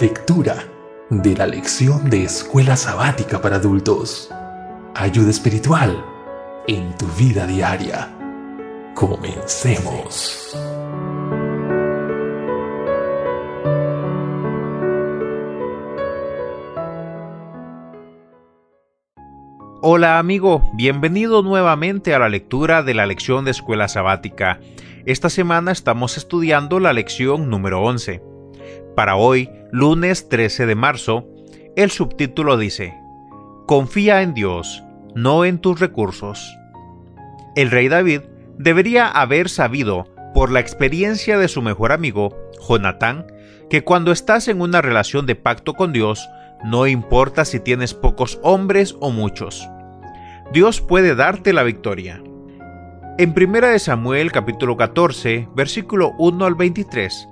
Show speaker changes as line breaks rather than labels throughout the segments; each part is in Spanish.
Lectura de la lección de Escuela Sabática para Adultos. Ayuda espiritual en tu vida diaria. Comencemos.
Hola amigo, bienvenido nuevamente a la lectura de la lección de escuela sabática. Esta semana estamos estudiando la lección número 11. Para hoy, lunes 13 de marzo, el subtítulo dice, Confía en Dios, no en tus recursos. El rey David debería haber sabido, por la experiencia de su mejor amigo, Jonatán, que cuando estás en una relación de pacto con Dios, no importa si tienes pocos hombres o muchos. Dios puede darte la victoria. En 1 Samuel capítulo 14, versículo 1 al 23,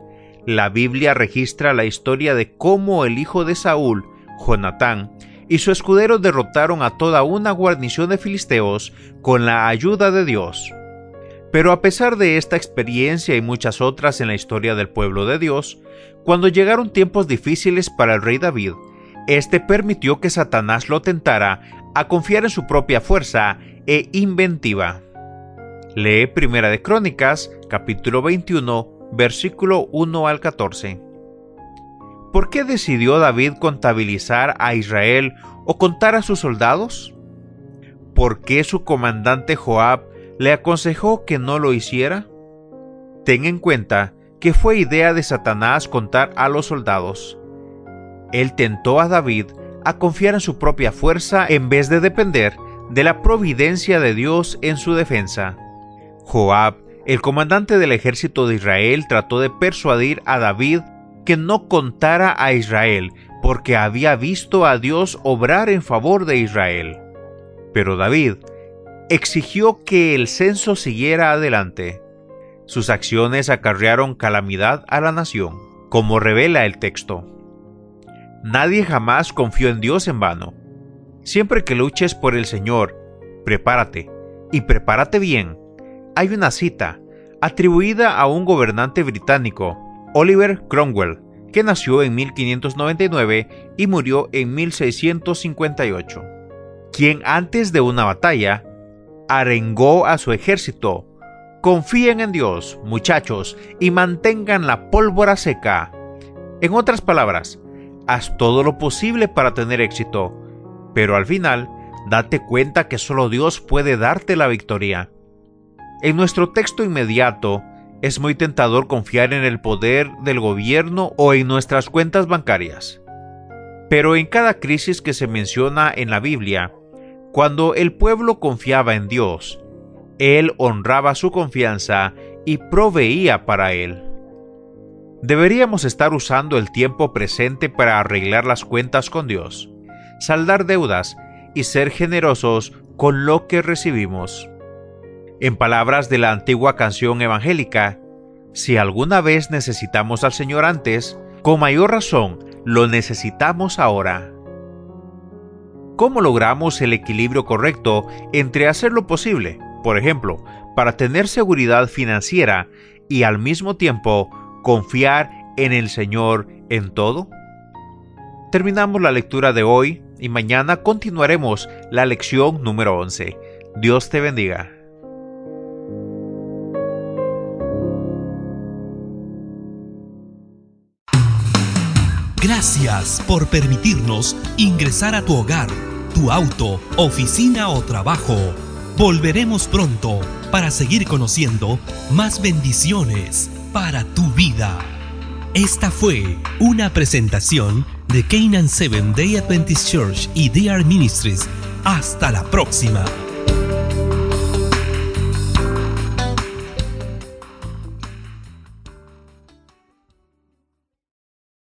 la Biblia registra la historia de cómo el hijo de Saúl, Jonatán, y su escudero derrotaron a toda una guarnición de filisteos con la ayuda de Dios. Pero a pesar de esta experiencia y muchas otras en la historia del pueblo de Dios, cuando llegaron tiempos difíciles para el rey David, este permitió que Satanás lo tentara a confiar en su propia fuerza e inventiva. Lee Primera de Crónicas, capítulo 21, versículo 1 al 14. ¿Por qué decidió David contabilizar a Israel o contar a sus soldados? ¿Por qué su comandante Joab le aconsejó que no lo hiciera? Ten en cuenta que fue idea de Satanás contar a los soldados. Él tentó a David a confiar en su propia fuerza en vez de depender de la providencia de Dios en su defensa. Joab, el comandante del ejército de Israel, trató de persuadir a David que no contara a Israel porque había visto a Dios obrar en favor de Israel. Pero David exigió que el censo siguiera adelante. Sus acciones acarrearon calamidad a la nación, como revela el texto. Nadie jamás confió en Dios en vano. Siempre que luches por el Señor, prepárate, y prepárate bien. Hay una cita, atribuida a un gobernante británico, Oliver Cromwell, que nació en 1599 y murió en 1658, quien antes de una batalla arengó a su ejército. Confíen en Dios, muchachos, y mantengan la pólvora seca. En otras palabras, haz todo lo posible para tener éxito, pero al final, date cuenta que solo Dios puede darte la victoria. En nuestro texto inmediato, es muy tentador confiar en el poder del gobierno o en nuestras cuentas bancarias. Pero en cada crisis que se menciona en la Biblia, cuando el pueblo confiaba en Dios, Él honraba su confianza y proveía para Él. Deberíamos estar usando el tiempo presente para arreglar las cuentas con Dios, saldar deudas y ser generosos con lo que recibimos. En palabras de la antigua canción evangélica, si alguna vez necesitamos al Señor antes, con mayor razón lo necesitamos ahora. ¿Cómo logramos el equilibrio correcto entre hacer lo posible, por ejemplo, para tener seguridad financiera y al mismo tiempo confiar en el Señor en todo? Terminamos la lectura de hoy y mañana continuaremos la lección número 11. Dios te bendiga.
Gracias por permitirnos ingresar a tu hogar, tu auto, oficina o trabajo. Volveremos pronto para seguir conociendo más bendiciones para tu vida. Esta fue una presentación de Canaan Seven Day Adventist Church y DR Ministries. Hasta la próxima.